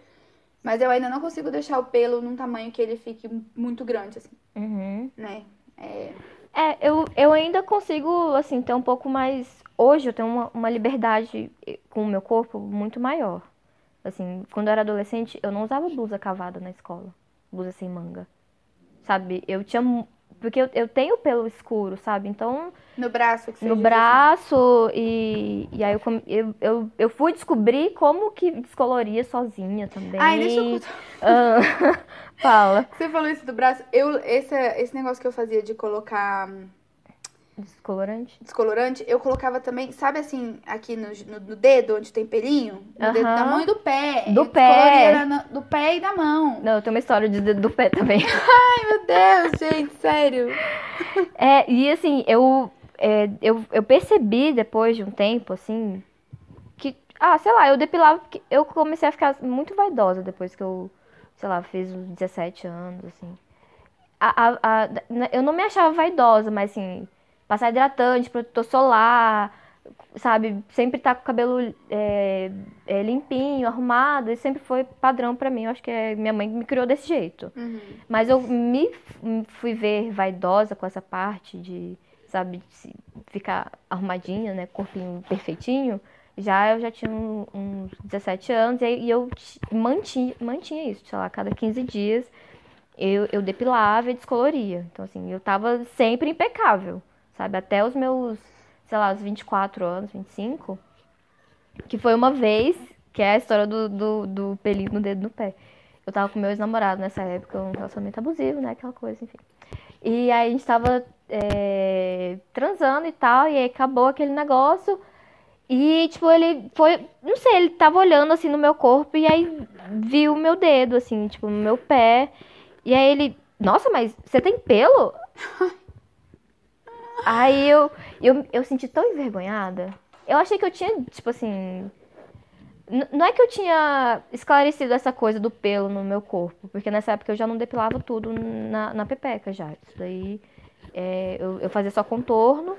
Mas eu ainda não consigo deixar o pelo num tamanho que ele fique muito grande, assim, Uhum. né? É, É, eu, eu ainda consigo, assim, ter um pouco mais. Hoje eu tenho uma, uma liberdade com o meu corpo muito maior. Assim, quando eu era adolescente, eu não usava blusa cavada na escola. Blusa sem manga. Sabe? Eu tinha. Porque eu, eu tenho pelo escuro, sabe? Então, no braço, que você no braço, e, e aí eu, eu, eu, eu fui descobrir como que descoloria sozinha também. Ai, deixa eu contar. Ah, fala. Você falou isso do braço. Eu, esse, esse negócio que eu fazia de colocar hum, Descolorante? descolorante, eu colocava também, sabe assim, aqui no, no- no dedo, onde tem pelinho? No dedo da mão e do pé. Do Eu pé. na- do pé e da mão. Não, eu tenho uma história de dedo do pé também. Ai, meu Deus, gente, sério. É, e assim, eu, é, eu, eu percebi depois de um tempo, assim, que, ah, sei lá, eu depilava, porque eu comecei a ficar muito vaidosa depois que eu, sei lá, fiz uns 17 anos, assim. A, a, a- eu não me achava vaidosa, mas assim, passar hidratante, protetor solar, sabe, sempre tá com o cabelo é, é, limpinho, arrumado, isso sempre foi padrão pra mim. Eu acho que é- minha mãe me criou desse jeito. Uhum. Mas eu me fui ver vaidosa com essa parte de, sabe, de ficar arrumadinha, né, corpinho perfeitinho, Já eu já tinha um- uns 17 anos e, e eu mantinha, mantinha isso, sei lá, a cada 15 dias eu, eu depilava e descoloria. Então, assim, eu tava sempre impecável, sabe? Até os meus, sei lá, os 24 anos, 25, que foi uma vez, que é a história do, do, do pelinho no dedo no pé. Eu tava com meu ex-namorado nessa época, um relacionamento abusivo, né? Aquela coisa, enfim. E aí a gente tava é, transando e tal, e aí acabou aquele negócio. E, tipo, ele foi. Não sei, ele tava olhando assim no meu corpo e aí viu o meu dedo, assim, tipo, no meu pé. E aí ele. Nossa, mas você tem pelo? aí eu, eu, eu senti tão envergonhada. Eu achei que eu tinha, tipo assim. Não é que eu tinha esclarecido essa coisa do pelo no meu corpo, porque nessa época eu já não depilava tudo na, na pepeca já. Isso daí é, eu, eu fazia só contorno,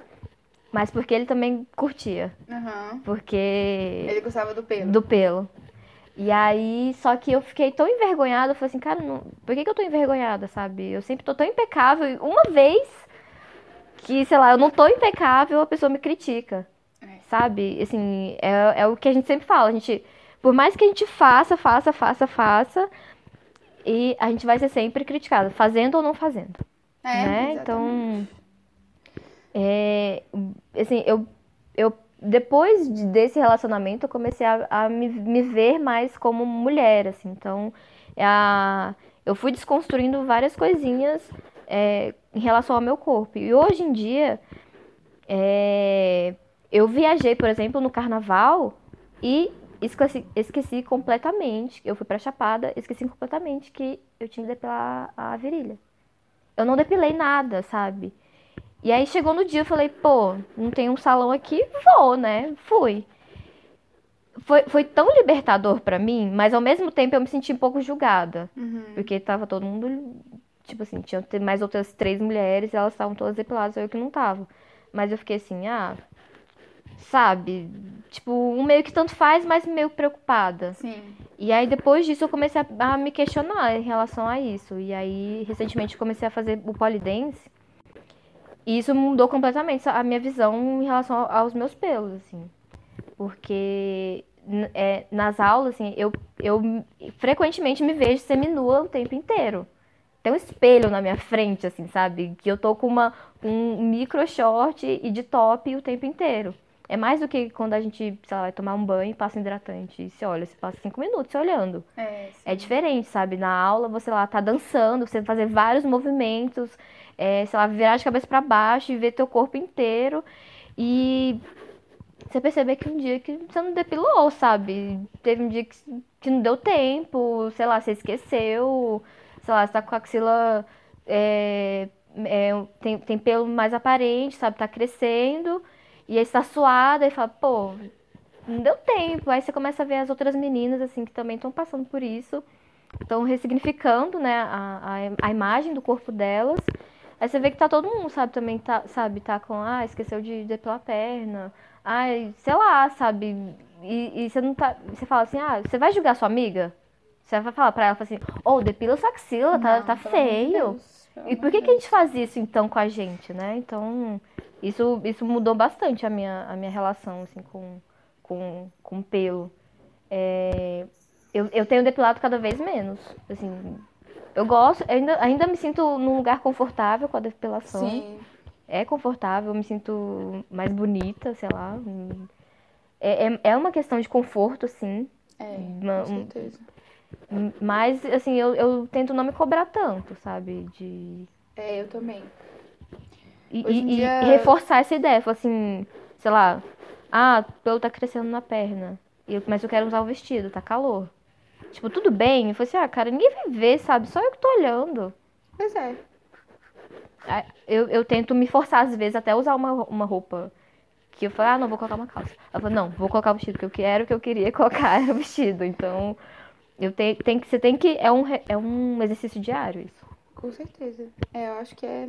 mas porque ele também curtia. Aham. Porque. Ele gostava do pelo. Do pelo. E aí, só que eu fiquei tão envergonhada, eu falei assim, cara, não, por que, que eu tô envergonhada, sabe? Eu sempre tô tão impecável. E uma vez que, sei lá, eu não tô impecável, a pessoa me critica. É. Sabe? Assim, é, é o que a gente sempre fala. A gente, por mais que a gente faça, faça, faça, faça, e a gente vai ser sempre criticado, fazendo ou não fazendo É, né? Então, é, assim, eu, eu depois de- desse relacionamento eu comecei a, a me, me ver mais como mulher, assim. Então, é a, eu fui desconstruindo várias coisinhas é, em relação ao meu corpo. E hoje em dia, é, eu viajei, por exemplo, no carnaval e esqueci, esqueci completamente. Eu fui pra Chapada, esqueci completamente que eu tinha que depilar a virilha. Eu não depilei nada, sabe? E aí chegou no dia, eu falei, pô, não tem um salão aqui, vou, né? Fui. Foi, foi tão libertador pra mim, mas ao mesmo tempo eu me senti um pouco julgada. Uhum. Porque tava todo mundo, tipo assim, tinha mais outras três mulheres elas estavam todas depiladas, eu que não tava. Mas eu fiquei assim, ah, sabe? Tipo, um meio que tanto faz, mas meio preocupada. Sim. E aí depois disso eu comecei a, a me questionar em relação a isso. E aí recentemente comecei a fazer o polidense. E isso mudou completamente a minha visão em relação ao- aos meus pelos, assim. Porque é, nas aulas, assim, eu, eu frequentemente me vejo seminua o tempo inteiro. Tem um espelho na minha frente, assim, sabe? Que eu tô com uma, um micro short e de top o tempo inteiro. É mais do que quando a gente, sei lá, vai tomar um banho e passa hidratante. E você olha, você passa cinco minutos se olhando. É. É diferente, sabe? Na aula você lá tá dançando, você fazer vários movimentos, é, sei lá, virar de cabeça pra baixo e ver teu corpo inteiro. E você perceber que um dia que você não depilou, sabe? Teve um dia que, que não deu tempo, sei lá, você esqueceu, sei lá, você tá com a axila. é, é, tem, tem pelo mais aparente, sabe? Tá crescendo. E aí você tá suada e fala, pô, não deu tempo. Aí você começa a ver as outras meninas, assim, que também estão passando por isso. Estão ressignificando, né, a, a, a imagem do corpo delas. Aí você vê que tá todo mundo, sabe, também tá, sabe, tá com, ah, esqueceu de depilar a perna. Ai, sei lá, sabe? E, e você não tá. Você fala assim, ah, você vai julgar sua amiga? Você vai falar pra ela, assim, ô, depila sua axila, tá, Não, tá feio. Deus, E por que, que a gente faz isso então com a gente, né? Então, isso, isso mudou bastante a minha, a minha relação assim, com, com, com o pelo. É, eu, eu tenho depilado cada vez menos. Assim, eu gosto, eu ainda, ainda me sinto num lugar confortável com a depilação. Sim. É confortável, eu me sinto mais bonita, sei lá. É, é, é uma questão de conforto, sim. É, Uma- com um- certeza. Mas, assim, eu, eu tento não me cobrar tanto, sabe? De. É, eu também. E, e- e dia- reforçar essa ideia, falar assim, sei lá, ah, o pelo tá crescendo na perna, e mas eu quero usar o vestido, tá calor. Tipo, tudo bem? Eu falei assim, ah, cara, ninguém vai ver, sabe? Só eu que tô olhando. Pois é. Eu, eu tento me forçar, às vezes, até usar uma, uma roupa que eu falo, ah, não, vou colocar uma calça. Eu falo, não, vou colocar o vestido que eu quero, o que eu queria colocar era o vestido. Então, eu tenho, tem que, você tem que, é um, é um exercício diário isso. Com certeza. É, eu acho que é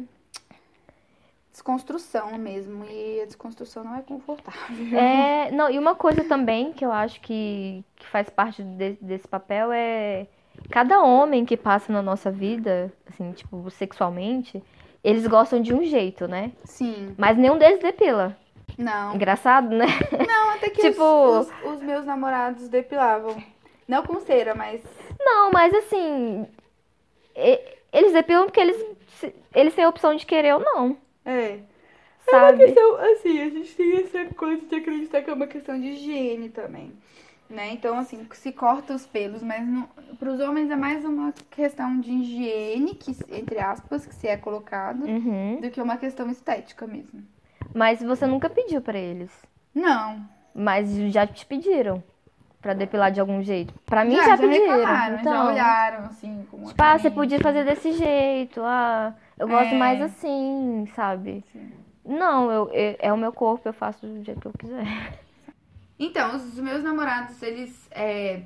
desconstrução mesmo. E a desconstrução não é confortável. É, não, e uma coisa também que eu acho que, que faz parte de- desse papel é cada homem que passa na nossa vida, assim, tipo, sexualmente, eles gostam de um jeito, né? Sim. Mas nenhum deles depila. Não. Engraçado, né? Não, até que Tipo- os, os- os meus namorados depilavam. Não com cera, mas. Não, mas assim. Eles depilam porque eles, eles têm a opção de querer ou não, É. sabe? questão, assim, a gente tem essa coisa de acreditar que é uma questão de higiene também. Né? Então, assim, se corta os pelos, mas para os homens é mais uma questão de higiene, que, entre aspas, que se é colocado, Uhum. do que uma questão estética mesmo. Mas você nunca pediu pra eles. Não. Mas já te pediram pra depilar de algum jeito. Pra mim já, já, já pediram. reclamaram, então, já olharam, assim, como Tipo, ah, você podia fazer desse jeito. Ah, eu gosto É. mais assim, sabe? Sim. Não, eu, eu- é o meu corpo, eu faço do jeito que eu quiser. Então, os meus namorados, eles. É,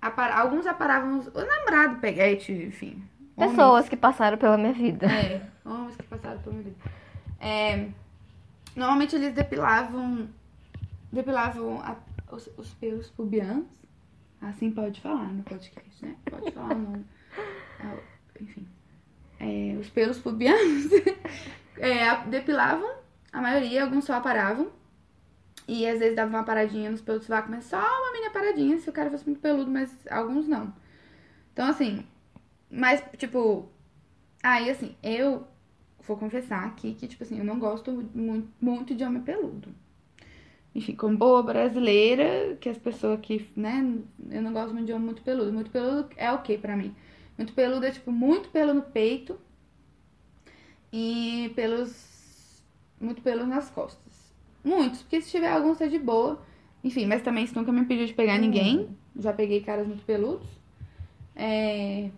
apar- Alguns aparavam. O namorado peguete, enfim. homens- Pessoas que passaram pela minha vida. É, homens que passaram por minha vida. É, normalmente eles depilavam. Depilavam a- os, os pelos pubianos. Assim pode falar no podcast, né? Pode falar o nome. Enfim. É, os pelos pubianos. é, depilavam, a maioria, alguns só aparavam. E às vezes davam uma paradinha nos pelos do sovaco, mas só uma mini paradinha se o cara fosse muito peludo, mas alguns não. Então, assim, mas, tipo, Aí, assim, eu vou confessar aqui que, tipo assim, eu não gosto muito, muito de homem peludo. Enfim, como boa brasileira, que as pessoas que, né, eu não gosto muito de homem muito peludo. Muito peludo é ok pra mim. Muito peludo é, tipo, muito pelo no peito e pelos. Muito pelo nas costas. Muitos, porque se tiver alguns tá de boa. Enfim, mas também isso nunca me impediu de pegar ninguém. Já peguei caras muito peludos. É.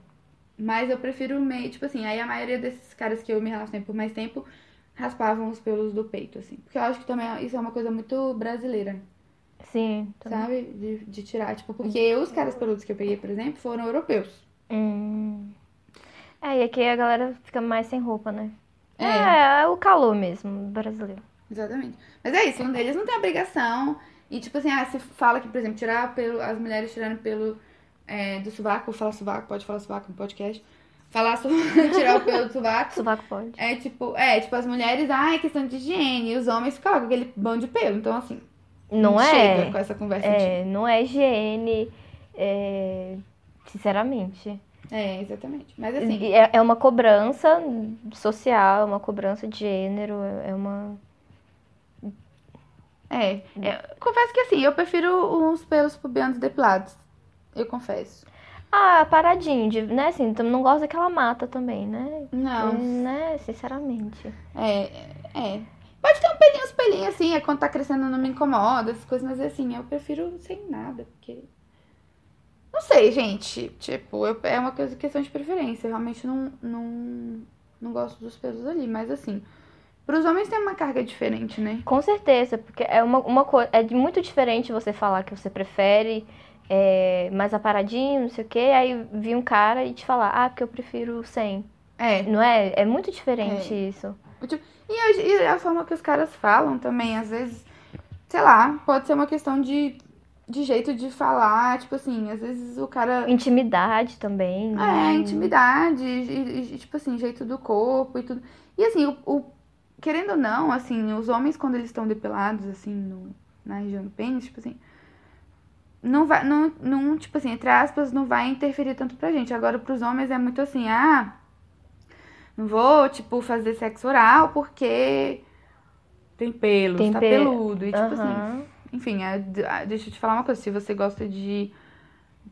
Mas eu prefiro meio, tipo assim, aí a maioria desses caras que eu me relacionei por mais tempo raspavam os pelos do peito, assim. Porque eu acho que também isso é uma coisa muito brasileira, Sim. também. sabe? De, de tirar, tipo, porque os caras peludos que eu peguei, por exemplo, foram europeus. Hum. É, e aqui a galera fica mais sem roupa, né? É. É, é o calor mesmo, brasileiro. Exatamente. Mas é isso, um deles não tem obrigação. E tipo assim, ah, se fala que, por exemplo, tirar pelo, as mulheres tirando pelo é, do sovaco, vou falar sovaco, pode falar sovaco no podcast. Falar sobre tirar o pelo do sovaco. Sovaco pode. É tipo, é, tipo, as mulheres, ah, é questão de higiene, e os homens ficam com aquele bando de pelo. Então, assim, Não chega é. com essa conversa de. É, não é higiene, é, sinceramente. É, exatamente. Mas assim, É, é uma cobrança social, é uma cobrança de gênero, é uma. é, eu confesso que assim, eu prefiro uns pelos pubianos depilados. Eu confesso. Ah, paradinho, de, né? Assim, também não gosto daquela mata também, né? Não. Né, sinceramente. É, é. Pode ter um pelinho, uns pelinhos assim, é quando tá crescendo não me incomoda, essas coisas, mas assim, eu prefiro sem nada, porque. Não sei, gente. Tipo, eu- é uma coisa, questão de preferência. Eu realmente não, não, não gosto dos pelos ali, mas assim. Pros homens tem uma carga diferente, né? Com certeza, porque é uma, uma coisa. É muito diferente você falar que você prefere é, mais aparadinho, não sei o quê, aí vir um cara e te falar, ah, porque eu prefiro sem. É. Não é? É muito diferente isso. E, hoje- e a forma que os caras falam também, às vezes, sei lá, pode ser uma questão de, de jeito de falar, tipo assim, às vezes o cara. Intimidade também. É, né? intimidade, e, e, tipo assim, jeito do corpo e tudo. E assim, o, o- querendo ou não, assim, os homens quando eles estão depilados, assim, no, na região do pênis, tipo assim, não vai, não, não, tipo assim, entre aspas, não vai interferir tanto pra gente. Agora, pros homens é muito assim, ah, não vou, tipo, fazer sexo oral porque tem pelos, Tem tá pe- peludo. E, tipo assim, enfim, é, ah, deixa eu te falar uma coisa. Se você gosta de,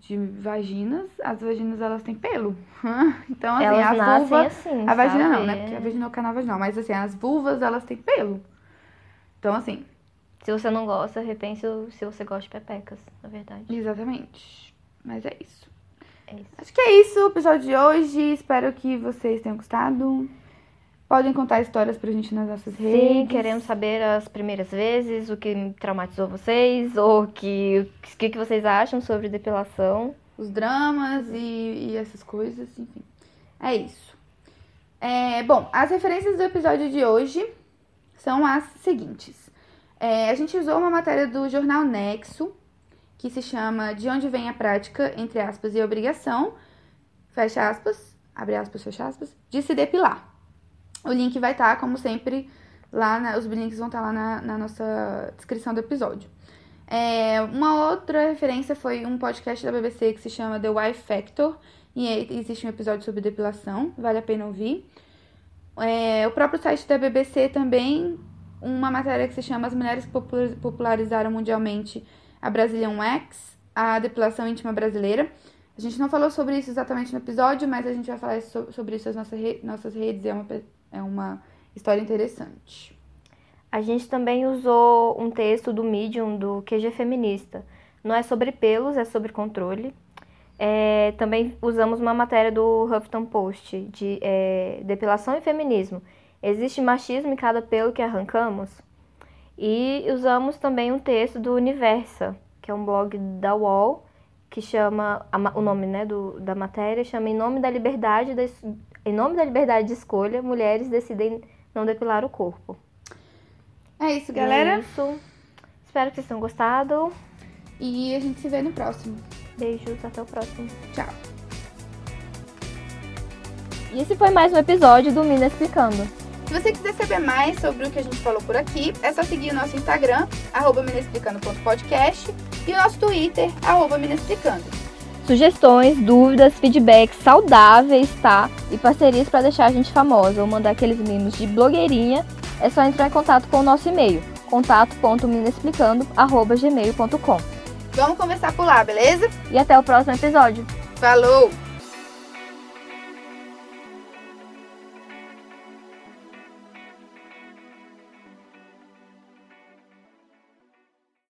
de vaginas, as vaginas elas têm pelo. Então, assim, Elas a vulva. assim. A vagina sabe? não, né? Porque a vagina é o canal vaginal. Mas assim, as vulvas elas têm pelo. Então, assim, Se você não gosta, repense se você gosta de pepecas, na verdade. exatamente. Mas é isso. É isso. Acho que é isso o episódio de hoje. Espero que vocês tenham gostado. Podem contar histórias pra gente nas nossas Sim, redes. queremos saber as primeiras vezes, o que traumatizou vocês, ou que, o que, que vocês acham sobre depilação. os dramas e, e essas coisas, enfim. É isso. É, bom, as referências do episódio de hoje são as seguintes. É, a gente usou uma matéria do jornal Nexo, que se chama De onde vem a prática, entre aspas, e obrigação, fecha aspas, abre aspas, fecha aspas, de se depilar. O link vai estar, como sempre, lá, na, os links vão estar lá na, na nossa descrição do episódio. É, uma outra referência foi um podcast da BBC que se chama The Wife Factor, e existe um episódio sobre depilação, vale a pena ouvir. É, o próprio site da BBC também, uma matéria que se chama As Mulheres que Popularizaram Mundialmente a Brazilian Wax, a depilação íntima brasileira. A gente não falou sobre isso exatamente no episódio, mas a gente vai falar sobre isso nas nossas redes, é uma, é uma história interessante. A gente também usou um texto do Medium do QG Feminista. Não é sobre pelos, é sobre controle. É, também usamos uma matéria do Huffington Post de é, depilação e feminismo. Existe machismo em cada pelo que arrancamos? E usamos também um texto do Universa, que é um blog da UOL, que chama o nome né, do, da matéria chama Em nome da liberdade de, em nome da liberdade de escolha, mulheres decidem não depilar o corpo. É isso, galera. É isso. Espero que vocês tenham gostado. E a gente se vê no próximo. Beijos, até o próximo. Tchau. E esse foi mais um episódio do Mina Explicando. Se você quiser saber mais sobre o que a gente falou por aqui, é só seguir o nosso Instagram, arroba minexplicando.podcast e o nosso Twitter, arroba. Sugestões, dúvidas, feedbacks saudáveis, tá? E parcerias para deixar a gente famosa ou mandar aqueles mimos de blogueirinha, é só entrar em contato com o nosso e-mail, contato.minexplicando.gmail.com Vamos conversar por lá, beleza? E até o próximo episódio. Falou!